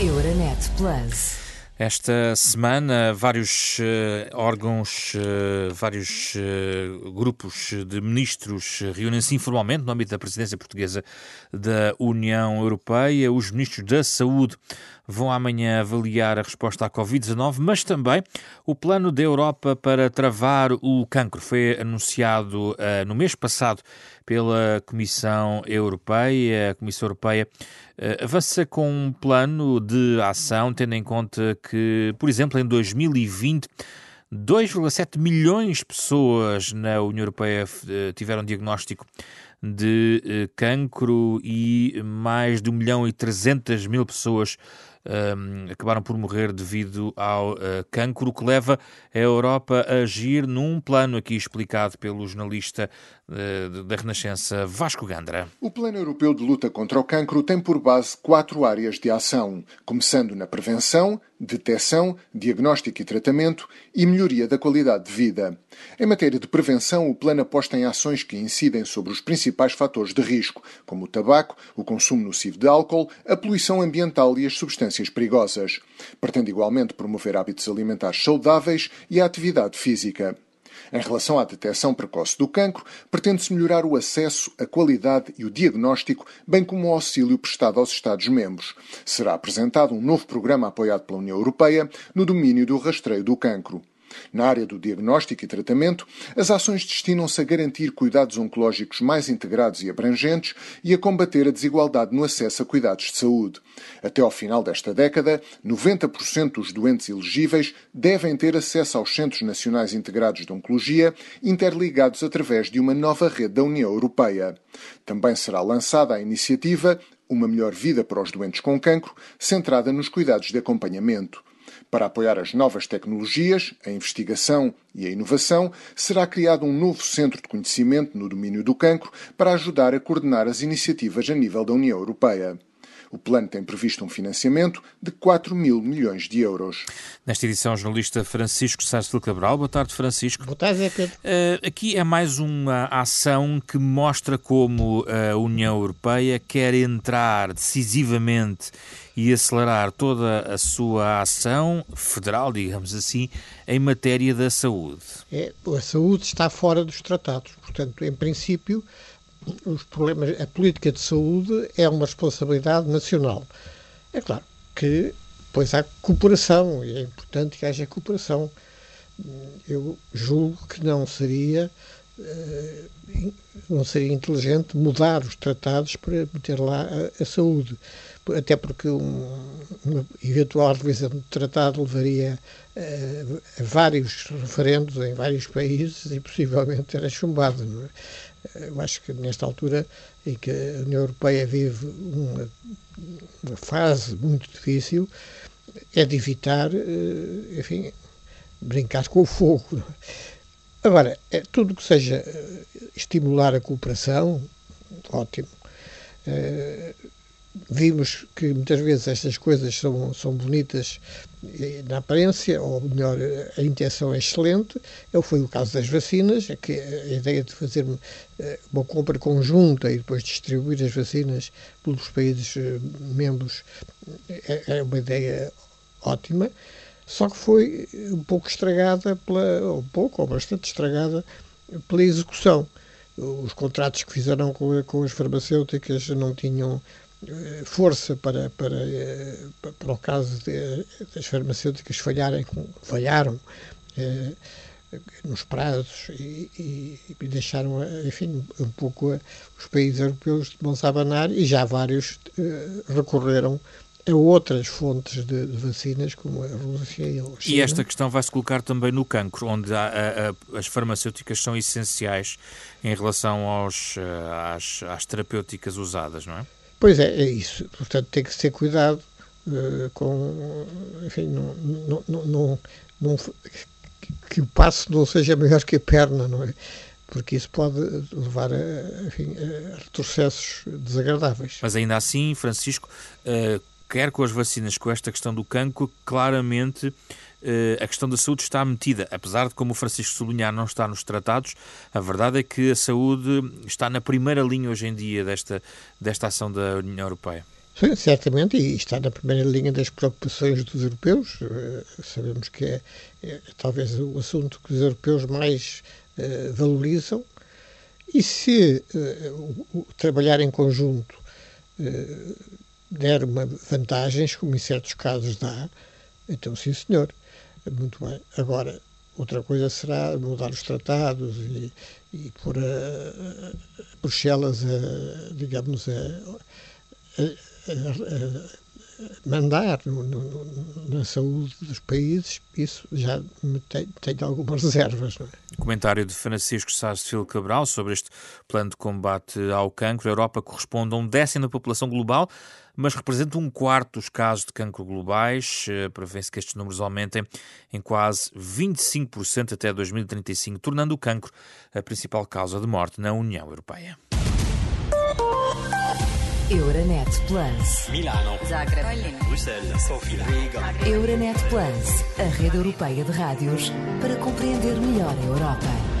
Euronet Plus. Esta semana, vários uh, órgãos, uh, vários uh, grupos de ministros reúnem-se informalmente no âmbito da presidência portuguesa da União Europeia. Os ministros da Saúde vão amanhã avaliar a resposta à Covid-19, mas também o plano da Europa para travar o cancro. Foi anunciado no mês passado pela Comissão Europeia. A Comissão Europeia uh, avança com um plano de ação, tendo em conta que, por exemplo, em 2020. 2,7 milhões de pessoas na União Europeia uh, tiveram diagnóstico de uh, cancro e mais de 1 milhão e 300 mil pessoas um, acabaram por morrer devido ao uh, cancro, que leva a Europa a agir num plano aqui explicado pelo jornalista uh, da Renascença Vasco Gandra. O Plano Europeu de Luta contra o Cancro tem por base quatro áreas de ação, começando na prevenção, detecção, diagnóstico e tratamento e melhoria da qualidade de vida. Em matéria de prevenção, o plano aposta em ações que incidem sobre os principais fatores de risco, como o tabaco, o consumo nocivo de álcool, a poluição ambiental e as substâncias perigosas. Pretende igualmente promover hábitos alimentares saudáveis e a atividade física. Em relação à detecção precoce do cancro, pretende-se melhorar o acesso, a qualidade e o diagnóstico, bem como o auxílio prestado aos Estados-membros. Será apresentado um novo programa apoiado pela União Europeia no domínio do rastreio do cancro. Na área do diagnóstico e tratamento, as ações destinam-se a garantir cuidados oncológicos mais integrados e abrangentes e a combater a desigualdade no acesso a cuidados de saúde. Até ao final desta década, 90% dos doentes elegíveis devem ter acesso aos Centros Nacionais Integrados de Oncologia, interligados através de uma nova rede da União Europeia. Também será lançada a iniciativa Uma Melhor Vida para os Doentes com Cancro, centrada nos cuidados de acompanhamento. Para apoiar as novas tecnologias, a investigação e a inovação, será criado um novo centro de conhecimento no domínio do cancro para ajudar a coordenar as iniciativas a nível da União Europeia. O plano tem previsto um financiamento de 4 mil milhões de euros. Nesta edição, o jornalista Francisco Sárcio Cabral. Boa tarde, Francisco. Boa tarde, Pedro. Uh, aqui é mais uma ação que mostra como a União Europeia quer entrar decisivamente e acelerar toda a sua ação federal, digamos assim, em matéria da saúde. É, a saúde está fora dos tratados. Portanto, em princípio, os problemas, a política de saúde é uma responsabilidade nacional. É claro que pois há cooperação e é importante que haja cooperação. Eu julgo que não seria eh, não seria inteligente mudar os tratados para meter lá a, a saúde, até porque um, uma eventual revisão do tratado levaria eh, a vários referendos em vários países e possivelmente era chumbado. É? Eu acho que nesta altura em que a União Europeia vive uma, uma fase muito difícil, é de evitar, eh, enfim, brincar com o fogo. Agora, é, tudo que seja eh, estimular a cooperação, ótimo. É, vimos que muitas vezes estas coisas são, são bonitas na aparência, ou melhor, a intenção é excelente. Foi o caso das vacinas, é que a ideia de fazer eh, uma compra conjunta e depois distribuir as vacinas pelos países eh, membros é, é uma ideia ótima, só que foi um pouco estragada pela, ou um pouco, ou bastante estragada pela execução. Os contratos que fizeram com, com as farmacêuticas não tinham eh, força para, para, eh, para o caso de, das farmacêuticas falharem, falharam eh, nos prazos e, e, e, deixaram, enfim, um pouco os países europeus de mãos a abanar e já vários recorreram a outras fontes de, de, vacinas, como a Rússia e a China. E esta questão vai-se colocar também no cancro, onde a, a, as farmacêuticas são essenciais em relação aos, às, às terapêuticas usadas, não é? Pois é, é isso. Portanto, tem que ter cuidado uh, com. Enfim, não, não, não, não, que o passo não seja maior que a perna, não é? Porque isso pode levar a, enfim, a retrocessos desagradáveis. Mas ainda assim, Francisco, uh, quer com as vacinas, com esta questão do cancro, claramente a questão da saúde está metida, apesar de, como o Francisco sublinhar, não está nos tratados, a verdade é que a saúde está na primeira linha hoje em dia desta, desta ação da União Europeia. Sim, certamente, e está na primeira linha das preocupações dos europeus. Uh, sabemos que é, é, talvez o assunto que os europeus mais uh, valorizam. E se o, o, trabalhar em conjunto der uma vantagens, como em certos casos dá, então sim, senhor. Muito bem. Agora, outra coisa será mudar os tratados e, e pôr a, a Bruxelas, a, digamos, a, a mandar no, no, na saúde dos países, isso já tem, tem algumas reservas. É? Comentário de Francisco Sarsfield Cabral sobre este plano de combate ao cancro. A Europa corresponde a um décimo da população global, mas representa um quarto dos casos de cancro globais. Eh, prevê-se que estes números aumentem em quase 25% até 2035, tornando o cancro a principal causa de morte na União Europeia. Euronet Plus. Milano. Zagreb. Bruxelas. Sofia. Riga. Euronet Plus, a rede europeia de rádios para compreender melhor a Europa.